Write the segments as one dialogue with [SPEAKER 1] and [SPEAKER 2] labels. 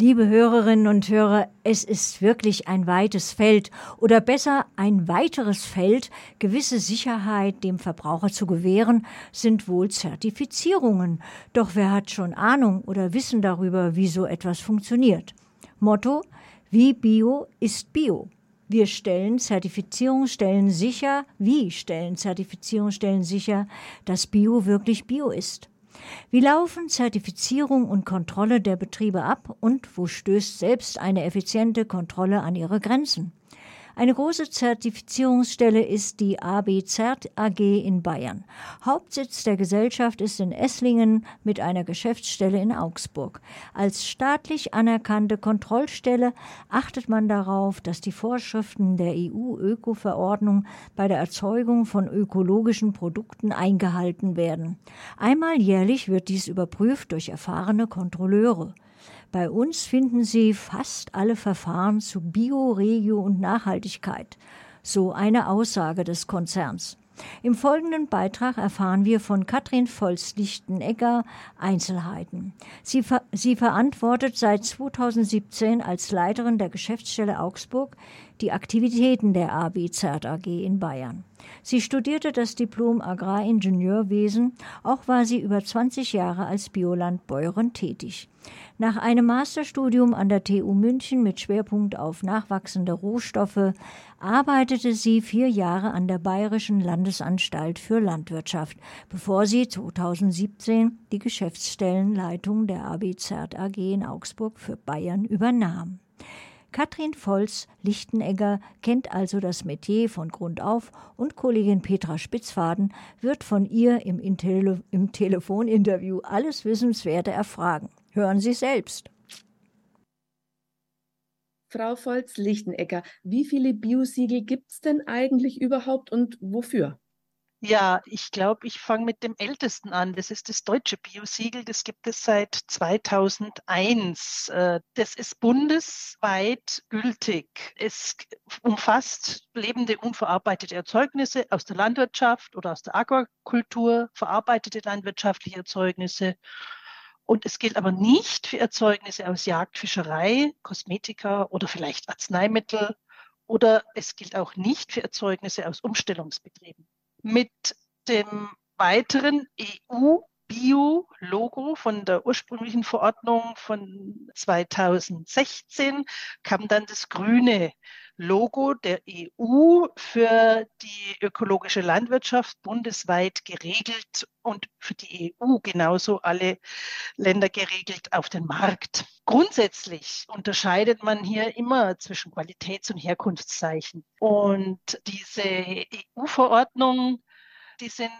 [SPEAKER 1] Liebe Hörerinnen und Hörer, es ist wirklich ein weites Feld oder besser ein weiteres Feld, gewisse Sicherheit dem Verbraucher zu gewähren, sind wohl Zertifizierungen. Doch wer hat schon Ahnung oder Wissen darüber, wie so etwas funktioniert? Motto, wie Bio ist Bio. Wir stellen Zertifizierungsstellen sicher, wie stellen Zertifizierungsstellen sicher, dass Bio wirklich Bio ist. Wie laufen Zertifizierung und Kontrolle der Betriebe ab und wo stößt selbst eine effiziente Kontrolle an ihre Grenzen? Eine große Zertifizierungsstelle ist die AB Zert AG in Bayern. Hauptsitz der Gesellschaft ist in Esslingen mit einer Geschäftsstelle in Augsburg. Als staatlich anerkannte Kontrollstelle achtet man darauf, dass die Vorschriften der EU-Öko-Verordnung bei der Erzeugung von ökologischen Produkten eingehalten werden. Einmal jährlich wird dies überprüft durch erfahrene Kontrolleure. Bei uns finden Sie fast alle Verfahren zu Bio, Regio und Nachhaltigkeit. So eine Aussage des Konzerns. Im folgenden Beitrag erfahren wir von Katrin Volz-Lichtenegger Einzelheiten. Sie, ver sie verantwortet seit 2017 als Leiterin der Geschäftsstelle Augsburg die Aktivitäten der AB Zert AG in Bayern. Sie studierte das Diplom Agraringenieurwesen, auch war sie über 20 Jahre als Biolandbäuerin tätig. Nach einem Masterstudium an der TU München mit Schwerpunkt auf nachwachsende Rohstoffe arbeitete sie vier Jahre an der Bayerischen Landesanstalt für Landwirtschaft, bevor sie 2017 die Geschäftsstellenleitung der AB AG in Augsburg für Bayern übernahm. Katrin Volz-Lichtenegger kennt also das Metier von Grund auf und Kollegin Petra Spitzfaden wird von ihr im, Intele im Telefoninterview alles Wissenswerte erfragen. Hören Sie selbst.
[SPEAKER 2] Frau Volz-Lichtenegger, wie viele Biosiegel gibt es denn eigentlich überhaupt und wofür?
[SPEAKER 3] Ja, ich glaube, ich fange mit dem ältesten an. Das ist das deutsche Biosiegel. Das gibt es seit 2001. Äh, das ist bundesweit gültig. Es umfasst lebende, unverarbeitete Erzeugnisse aus der Landwirtschaft oder aus der Aquakultur, verarbeitete landwirtschaftliche Erzeugnisse. Und es gilt aber nicht für Erzeugnisse aus Jagd, Fischerei, Kosmetika oder vielleicht Arzneimittel. Oder es gilt auch nicht für Erzeugnisse aus Umstellungsbetrieben mit dem weiteren EU-Bio-Logo von der ursprünglichen Verordnung von 2016 kam dann das grüne Logo der EU für die ökologische Landwirtschaft bundesweit geregelt und für die EU genauso alle Länder geregelt auf den Markt. Grundsätzlich unterscheidet man hier immer zwischen Qualitäts- und Herkunftszeichen. Und diese EU-Verordnungen, die sind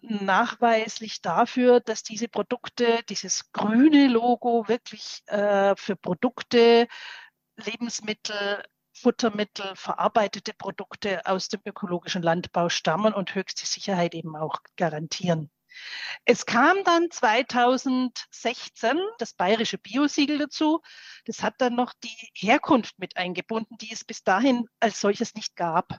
[SPEAKER 3] nachweislich dafür, dass diese Produkte, dieses grüne Logo wirklich äh, für Produkte, Lebensmittel, Futtermittel, verarbeitete Produkte aus dem ökologischen Landbau stammen und höchste Sicherheit eben auch garantieren. Es kam dann 2016 das bayerische Biosiegel dazu. Das hat dann noch die Herkunft mit eingebunden, die es bis dahin als solches nicht gab.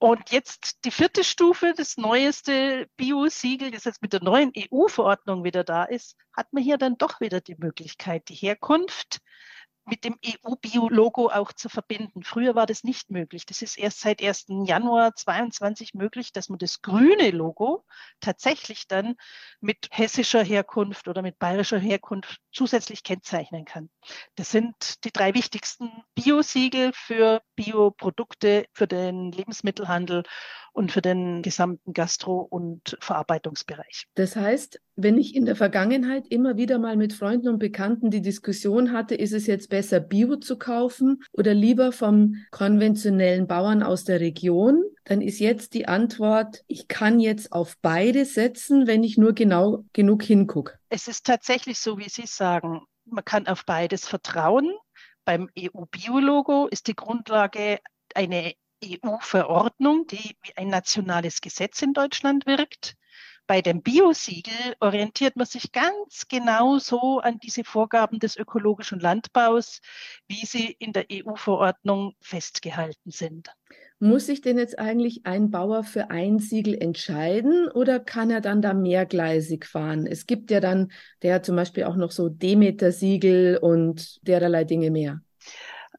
[SPEAKER 3] Und jetzt die vierte Stufe, das neueste Biosiegel, das jetzt mit der neuen EU-Verordnung wieder da ist, hat man hier dann doch wieder die Möglichkeit, die Herkunft mit dem EU-Bio-Logo auch zu verbinden. Früher war das nicht möglich. Das ist erst seit 1. Januar 22 möglich, dass man das grüne Logo tatsächlich dann mit hessischer Herkunft oder mit bayerischer Herkunft zusätzlich kennzeichnen kann. Das sind die drei wichtigsten Bio-Siegel für Bioprodukte, für den Lebensmittelhandel und für den gesamten Gastro- und Verarbeitungsbereich.
[SPEAKER 2] Das heißt, wenn ich in der Vergangenheit immer wieder mal mit Freunden und Bekannten die Diskussion hatte, ist es jetzt besser Bio zu kaufen oder lieber vom konventionellen Bauern aus der Region, dann ist jetzt die Antwort, ich kann jetzt auf beide setzen, wenn ich nur genau genug hingucke.
[SPEAKER 3] Es ist tatsächlich so, wie Sie sagen, man kann auf beides vertrauen. Beim EU-Biologo ist die Grundlage eine EU-Verordnung, die wie ein nationales Gesetz in Deutschland wirkt. Bei dem Biosiegel orientiert man sich ganz genau so an diese Vorgaben des ökologischen Landbaus, wie sie in der EU-Verordnung festgehalten sind.
[SPEAKER 2] Muss sich denn jetzt eigentlich ein Bauer für ein Siegel entscheiden oder kann er dann da mehrgleisig fahren? Es gibt ja dann, der zum Beispiel auch noch so Demeter-Siegel und dererlei Dinge mehr.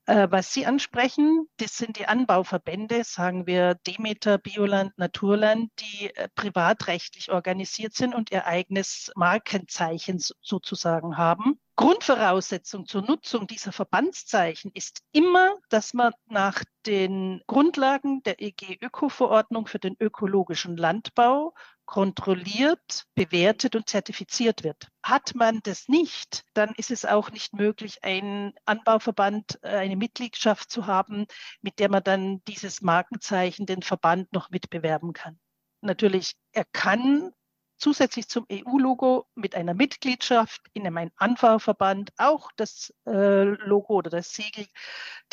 [SPEAKER 3] Äh, was Sie ansprechen, das sind die Anbauverbände, sagen wir Demeter, Bioland, Naturland, die äh, privatrechtlich organisiert sind und ihr eigenes Markenzeichen sozusagen haben. Grundvoraussetzung zur Nutzung dieser Verbandszeichen ist immer, dass man nach den Grundlagen der EG-Öko-Verordnung für den ökologischen Landbau kontrolliert, bewertet und zertifiziert wird. Hat man das nicht, dann ist es auch nicht möglich, einen Anbauverband, äh, eine Mitgliedschaft zu haben, mit der man dann dieses Markenzeichen, den Verband noch mitbewerben kann. Natürlich, er kann zusätzlich zum EU-Logo mit einer Mitgliedschaft in einem Anbauverband auch das äh, Logo oder das Siegel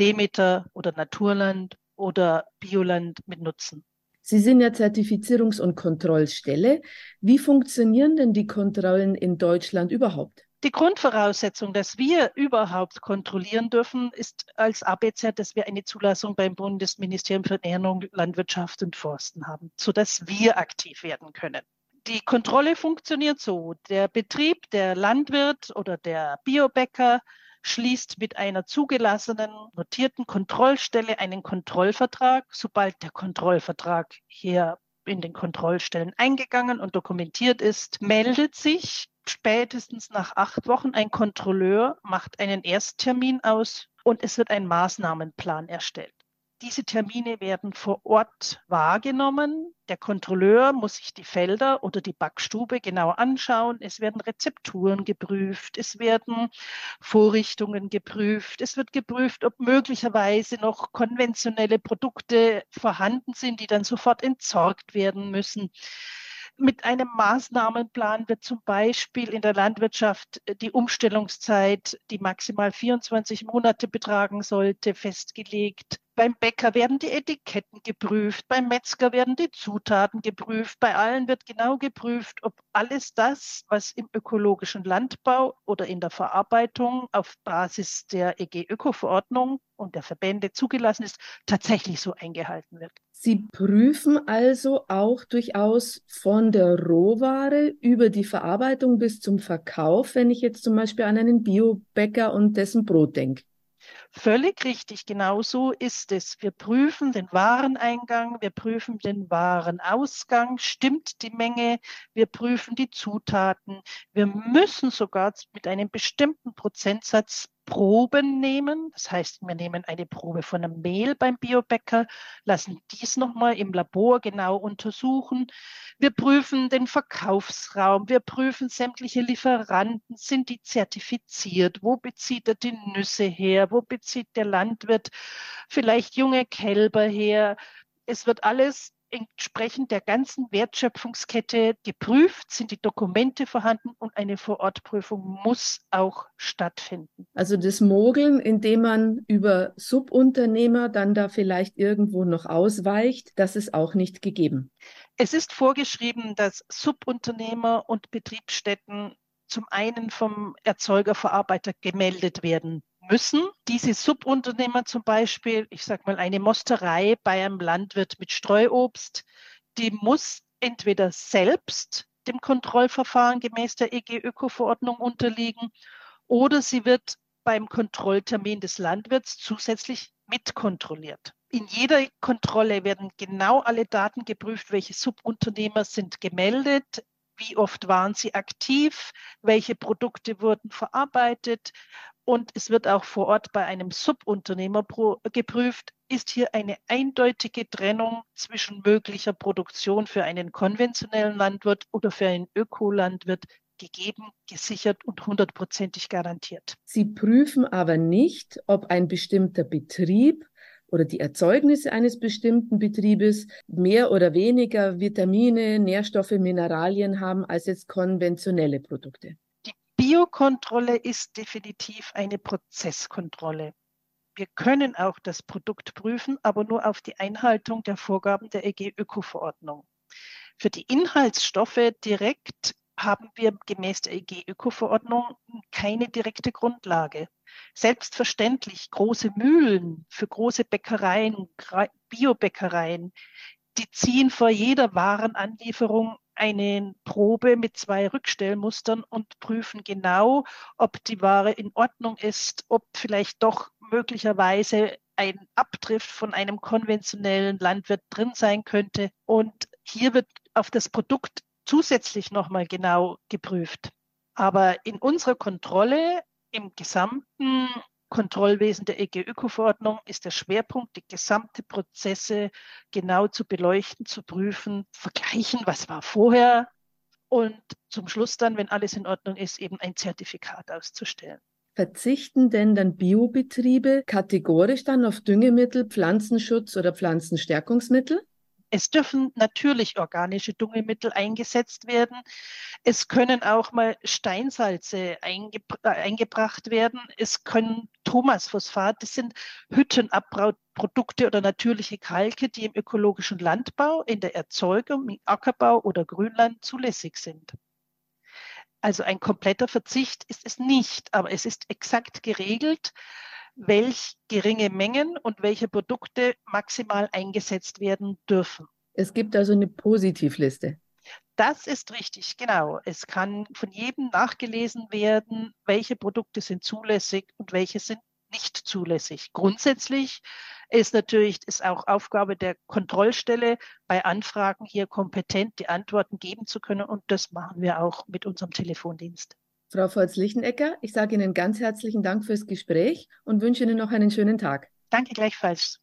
[SPEAKER 3] Demeter oder Naturland oder Bioland mit nutzen.
[SPEAKER 2] Sie sind ja Zertifizierungs- und Kontrollstelle. Wie funktionieren denn die Kontrollen in Deutschland überhaupt?
[SPEAKER 3] Die Grundvoraussetzung, dass wir überhaupt kontrollieren dürfen, ist als ABZ, dass wir eine Zulassung beim Bundesministerium für Ernährung, Landwirtschaft und Forsten haben, sodass wir aktiv werden können die Kontrolle funktioniert so. Der Betrieb, der Landwirt oder der Biobäcker schließt mit einer zugelassenen, notierten Kontrollstelle einen Kontrollvertrag. Sobald der Kontrollvertrag hier in den Kontrollstellen eingegangen und dokumentiert ist, meldet sich spätestens nach acht Wochen ein Kontrolleur, macht einen Ersttermin aus und es wird ein Maßnahmenplan erstellt. Diese Termine werden vor Ort wahrgenommen. Der Kontrolleur muss sich die Felder oder die Backstube genau anschauen. Es werden Rezepturen geprüft, es werden Vorrichtungen geprüft, es wird geprüft, ob möglicherweise noch konventionelle Produkte vorhanden sind, die dann sofort entsorgt werden müssen. Mit einem Maßnahmenplan wird zum Beispiel in der Landwirtschaft die Umstellungszeit, die maximal 24 Monate betragen sollte, festgelegt. Beim Bäcker werden die Etiketten geprüft, beim Metzger werden die Zutaten geprüft, bei allen wird genau geprüft, ob alles das, was im ökologischen Landbau oder in der Verarbeitung auf Basis der EG-Öko-Verordnung und der Verbände zugelassen ist, tatsächlich so eingehalten wird.
[SPEAKER 2] Sie prüfen also auch durchaus von der Rohware über die Verarbeitung bis zum Verkauf, wenn ich jetzt zum Beispiel an einen Biobäcker und dessen Brot denke.
[SPEAKER 3] Völlig richtig, genau so ist es. Wir prüfen den Wareneingang, wir prüfen den Warenausgang, stimmt die Menge, wir prüfen die Zutaten. Wir müssen sogar mit einem bestimmten Prozentsatz Proben nehmen. Das heißt, wir nehmen eine Probe von einem Mehl beim Biobäcker, lassen dies nochmal im Labor genau untersuchen. Wir prüfen den Verkaufsraum, wir prüfen sämtliche Lieferanten, sind die zertifiziert, wo bezieht er die Nüsse her, wo bezieht der Landwirt vielleicht junge Kälber her. Es wird alles entsprechend der ganzen Wertschöpfungskette geprüft, sind die Dokumente vorhanden und eine Vorortprüfung muss auch stattfinden.
[SPEAKER 2] Also das Mogeln, indem man über Subunternehmer dann da vielleicht irgendwo noch ausweicht, das ist auch nicht gegeben.
[SPEAKER 3] Es ist vorgeschrieben, dass Subunternehmer und Betriebsstätten zum einen vom Erzeugerverarbeiter gemeldet werden müssen diese Subunternehmer zum Beispiel, ich sage mal eine Mosterei bei einem Landwirt mit Streuobst, die muss entweder selbst dem Kontrollverfahren gemäß der EG-Öko-Verordnung unterliegen oder sie wird beim Kontrolltermin des Landwirts zusätzlich mitkontrolliert. In jeder Kontrolle werden genau alle Daten geprüft, welche Subunternehmer sind gemeldet, wie oft waren sie aktiv, welche Produkte wurden verarbeitet, und es wird auch vor Ort bei einem Subunternehmer geprüft, ist hier eine eindeutige Trennung zwischen möglicher Produktion für einen konventionellen Landwirt oder für einen Ökolandwirt gegeben, gesichert und hundertprozentig garantiert.
[SPEAKER 2] Sie prüfen aber nicht, ob ein bestimmter Betrieb oder die Erzeugnisse eines bestimmten Betriebes mehr oder weniger Vitamine, Nährstoffe, Mineralien haben als jetzt konventionelle Produkte.
[SPEAKER 3] Biokontrolle ist definitiv eine Prozesskontrolle. Wir können auch das Produkt prüfen, aber nur auf die Einhaltung der Vorgaben der EG-Öko-Verordnung. Für die Inhaltsstoffe direkt haben wir gemäß der EG-Öko-Verordnung keine direkte Grundlage. Selbstverständlich große Mühlen für große Bäckereien, Biobäckereien, die ziehen vor jeder Warenanlieferung eine Probe mit zwei Rückstellmustern und prüfen genau, ob die Ware in Ordnung ist, ob vielleicht doch möglicherweise ein Abdrift von einem konventionellen Landwirt drin sein könnte. Und hier wird auf das Produkt zusätzlich nochmal genau geprüft. Aber in unserer Kontrolle im gesamten Kontrollwesen der EG-Öko-Verordnung ist der Schwerpunkt, die gesamte Prozesse genau zu beleuchten, zu prüfen, vergleichen, was war vorher und zum Schluss dann, wenn alles in Ordnung ist, eben ein Zertifikat auszustellen.
[SPEAKER 2] Verzichten denn dann Biobetriebe kategorisch dann auf Düngemittel, Pflanzenschutz oder Pflanzenstärkungsmittel?
[SPEAKER 3] Es dürfen natürlich organische Düngemittel eingesetzt werden. Es können auch mal Steinsalze eingebr äh, eingebracht werden. Es können Thomasphosphat, das sind Hüttenabbauprodukte oder natürliche Kalke, die im ökologischen Landbau, in der Erzeugung, im Ackerbau oder Grünland zulässig sind. Also ein kompletter Verzicht ist es nicht, aber es ist exakt geregelt, welch geringe Mengen und welche Produkte maximal eingesetzt werden dürfen.
[SPEAKER 2] Es gibt also eine Positivliste.
[SPEAKER 3] Das ist richtig, genau. Es kann von jedem nachgelesen werden, welche Produkte sind zulässig und welche sind nicht zulässig. Grundsätzlich ist natürlich ist auch Aufgabe der Kontrollstelle, bei Anfragen hier kompetent die Antworten geben zu können. Und das machen wir auch mit unserem Telefondienst.
[SPEAKER 2] Frau Volz-Lichenecker, ich sage Ihnen ganz herzlichen Dank fürs Gespräch und wünsche Ihnen noch einen schönen Tag.
[SPEAKER 3] Danke gleichfalls.